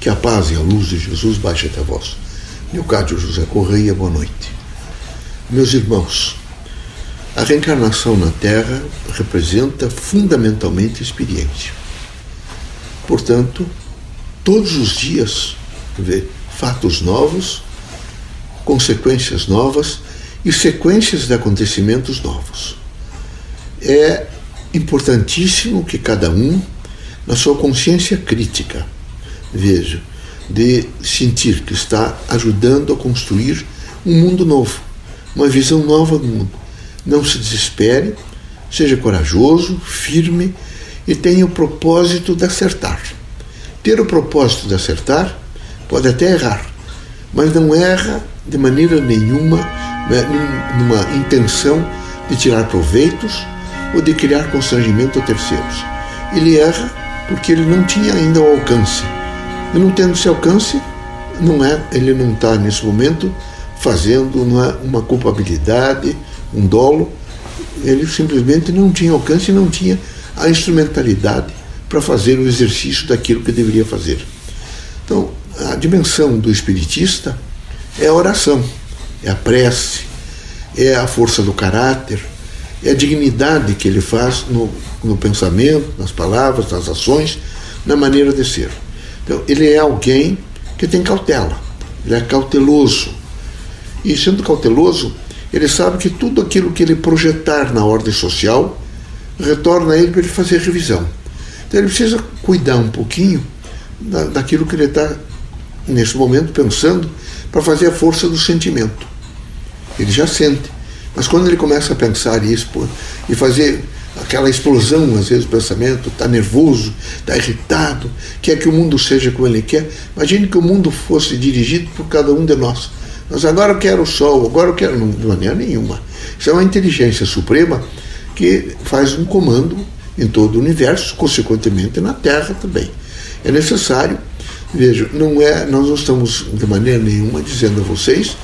Que a paz e a luz de Jesus baixe até vós. Leocádio José Correia, boa noite. Meus irmãos, a reencarnação na Terra representa fundamentalmente experiência. Portanto, todos os dias, vê, fatos novos, consequências novas e sequências de acontecimentos novos. É importantíssimo que cada um, na sua consciência crítica, veja, de sentir que está ajudando a construir um mundo novo, uma visão nova do mundo. Não se desespere, seja corajoso, firme e tenha o propósito de acertar. Ter o propósito de acertar pode até errar, mas não erra de maneira nenhuma né, numa intenção de tirar proveitos ou de criar constrangimento a terceiros. Ele erra porque ele não tinha ainda o alcance. E não tendo esse alcance, não é, ele não está nesse momento fazendo uma, uma culpabilidade, um dolo. Ele simplesmente não tinha alcance não tinha a instrumentalidade para fazer o exercício daquilo que deveria fazer. Então, a dimensão do espiritista é a oração, é a prece, é a força do caráter, é a dignidade que ele faz no, no pensamento, nas palavras, nas ações, na maneira de ser. Então, ele é alguém que tem cautela, ele é cauteloso. E sendo cauteloso, ele sabe que tudo aquilo que ele projetar na ordem social retorna a ele para ele fazer revisão. Então ele precisa cuidar um pouquinho da, daquilo que ele está, nesse momento, pensando, para fazer a força do sentimento. Ele já sente. Mas quando ele começa a pensar isso e fazer aquela explosão, às vezes, do pensamento, está nervoso, está irritado, quer que o mundo seja como ele quer, imagine que o mundo fosse dirigido por cada um de nós. Mas agora eu quero o sol, agora eu quero. Não, de maneira nenhuma. Isso é uma inteligência suprema que faz um comando em todo o universo, consequentemente na Terra também. É necessário, veja, não é, nós não estamos de maneira nenhuma dizendo a vocês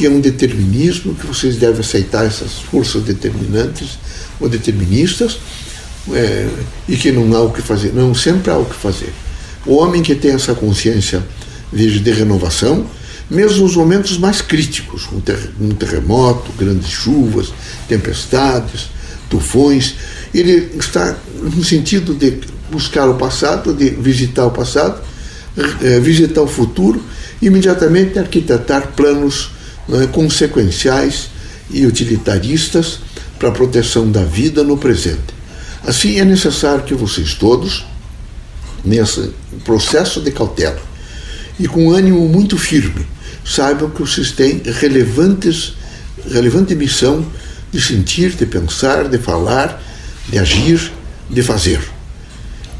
que é um determinismo, que vocês devem aceitar essas forças determinantes ou deterministas é, e que não há o que fazer. Não, sempre há o que fazer. O homem que tem essa consciência, veja, de renovação, mesmo nos momentos mais críticos, um, ter, terremoto, grandes chuvas, tempestades, tufões, ele está no sentido de buscar o passado, de visitar o passado, é, visitar o futuro, imediatamente arquitetar planos é, consequenciais e utilitaristas para a proteção da vida no presente. Assim, é necessário que vocês todos, nesse processo de cautela e com ânimo muito firme, saibam que vocês têm relevantes, relevante missão de sentir, de pensar, de falar, de agir, de fazer.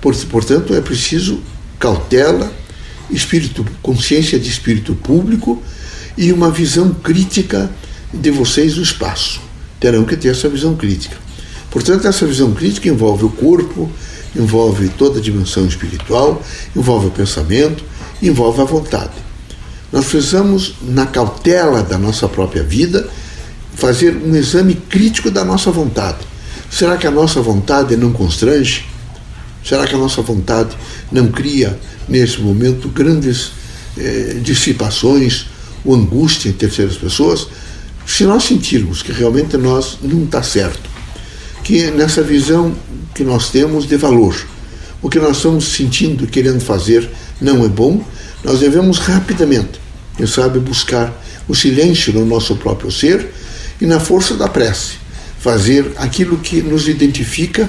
Portanto, é preciso cautela, espírito, consciência de espírito público e uma visão crítica de vocês do espaço. Terão que ter essa visão crítica. Portanto, essa visão crítica envolve o corpo, envolve toda a dimensão espiritual, envolve o pensamento, envolve a vontade. Nós precisamos, na cautela da nossa própria vida, fazer um exame crítico da nossa vontade. Será que a nossa vontade não constrange? Será que a nossa vontade não cria, nesse momento, grandes eh, dissipações ou angústia em terceiras pessoas? Se nós sentirmos que realmente nós não está certo, que nessa visão que nós temos de valor, o que nós estamos sentindo e querendo fazer não é bom, nós devemos rapidamente, quem sabe, buscar o silêncio no nosso próprio ser e na força da prece, fazer aquilo que nos identifica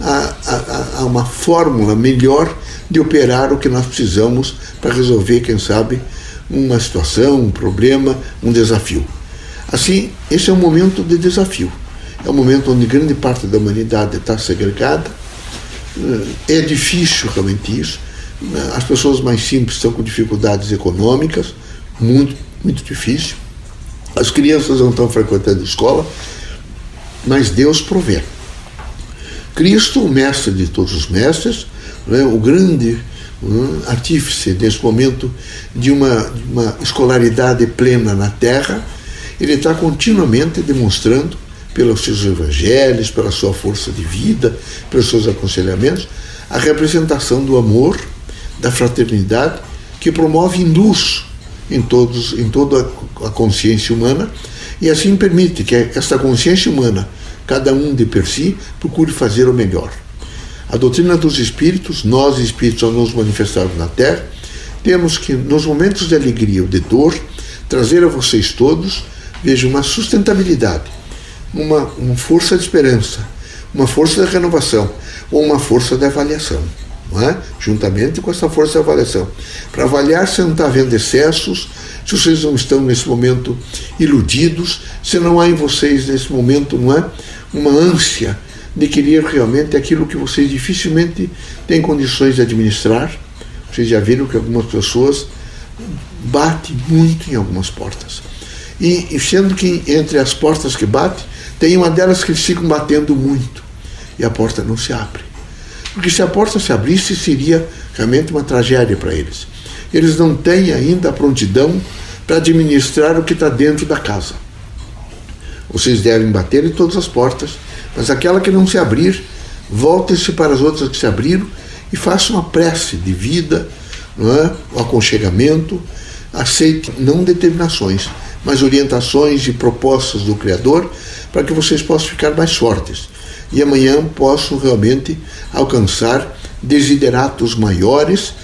a, a, a uma fórmula melhor de operar o que nós precisamos para resolver, quem sabe, uma situação, um problema, um desafio. Assim, esse é um momento de desafio. É um momento onde grande parte da humanidade está segregada. É difícil realmente isso. As pessoas mais simples estão com dificuldades econômicas, muito, muito difícil. As crianças não estão frequentando escola, mas Deus provê. Cristo, o mestre de todos os mestres, né, o grande um, artífice nesse momento de uma, de uma escolaridade plena na Terra, ele está continuamente demonstrando, pelos seus evangelhos, pela sua força de vida, pelos seus aconselhamentos, a representação do amor, da fraternidade que promove luz em, todos, em toda a consciência humana e assim permite que esta consciência humana, cada um de per si, procure fazer o melhor. A doutrina dos espíritos, nós espíritos ao nos manifestarmos na Terra, temos que, nos momentos de alegria ou de dor, trazer a vocês todos, veja, uma sustentabilidade, uma, uma força de esperança, uma força de renovação ou uma força de avaliação é? juntamente com essa força de avaliação, para avaliar se não está havendo excessos, se vocês não estão nesse momento iludidos, se não há em vocês nesse momento não é uma ânsia de querer realmente aquilo que vocês dificilmente têm condições de administrar. Vocês já viram que algumas pessoas batem muito em algumas portas. E, e sendo que entre as portas que batem, tem uma delas que eles ficam batendo muito e a porta não se abre. Porque se a porta se abrisse, seria realmente uma tragédia para eles. Eles não têm ainda a prontidão para administrar o que está dentro da casa. Vocês devem bater em todas as portas, mas aquela que não se abrir, voltem-se para as outras que se abriram e façam uma prece de vida, não é? o aconchegamento, aceite não determinações, mas orientações e propostas do Criador para que vocês possam ficar mais fortes e amanhã posso realmente alcançar desideratos maiores,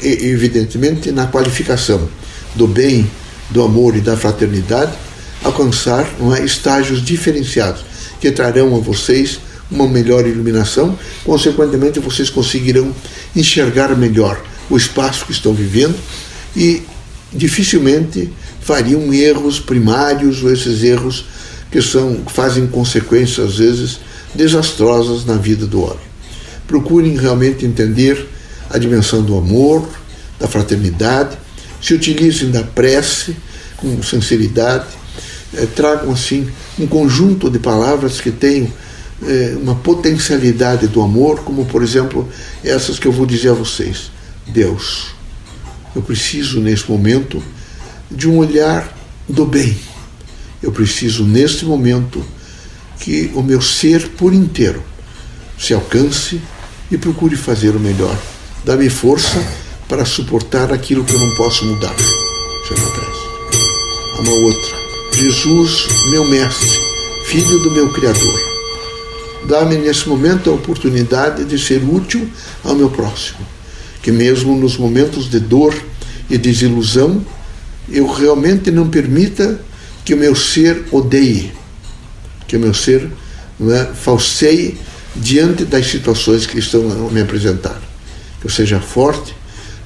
evidentemente na qualificação do bem, do amor e da fraternidade, alcançar é, estágios diferenciados que trarão a vocês uma melhor iluminação, consequentemente vocês conseguirão enxergar melhor o espaço que estão vivendo e dificilmente fariam erros primários ou esses erros que são fazem consequências às vezes desastrosas na vida do homem. Procurem realmente entender a dimensão do amor, da fraternidade, se utilizem da prece com sinceridade, eh, tragam assim um conjunto de palavras que tenham eh, uma potencialidade do amor, como por exemplo essas que eu vou dizer a vocês. Deus, eu preciso neste momento de um olhar do bem. Eu preciso neste momento que o meu ser por inteiro se alcance e procure fazer o melhor. Dá-me força para suportar aquilo que eu não posso mudar. É uma prece. Uma outra. Jesus, meu mestre, filho do meu Criador, dá-me nesse momento a oportunidade de ser útil ao meu próximo. Que mesmo nos momentos de dor e desilusão, eu realmente não permita que o meu ser odeie que o meu ser é, falseie diante das situações que estão a me apresentar. Que eu seja forte,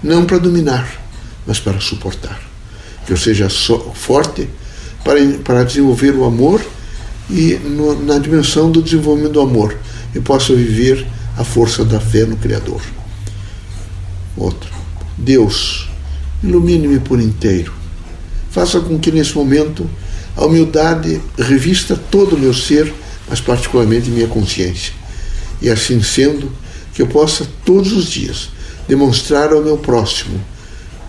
não para dominar, mas para suportar. Que eu seja so, forte para, para desenvolver o amor e no, na dimensão do desenvolvimento do amor eu possa viver a força da fé no Criador. Outro. Deus, ilumine-me por inteiro. Faça com que nesse momento a humildade revista todo o meu ser, mas particularmente minha consciência. E assim sendo, que eu possa todos os dias demonstrar ao meu próximo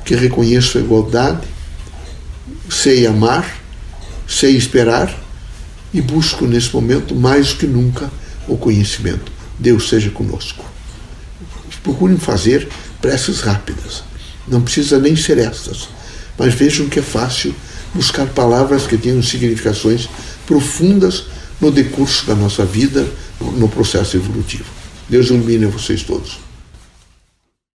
que reconheço a igualdade, sei amar, sei esperar e busco nesse momento mais do que nunca o conhecimento. Deus seja conosco. Procurem fazer preces rápidas. Não precisa nem ser estas, mas vejam que é fácil buscar palavras que tenham significações profundas no decurso da nossa vida, no processo evolutivo. Deus ilumine vocês todos.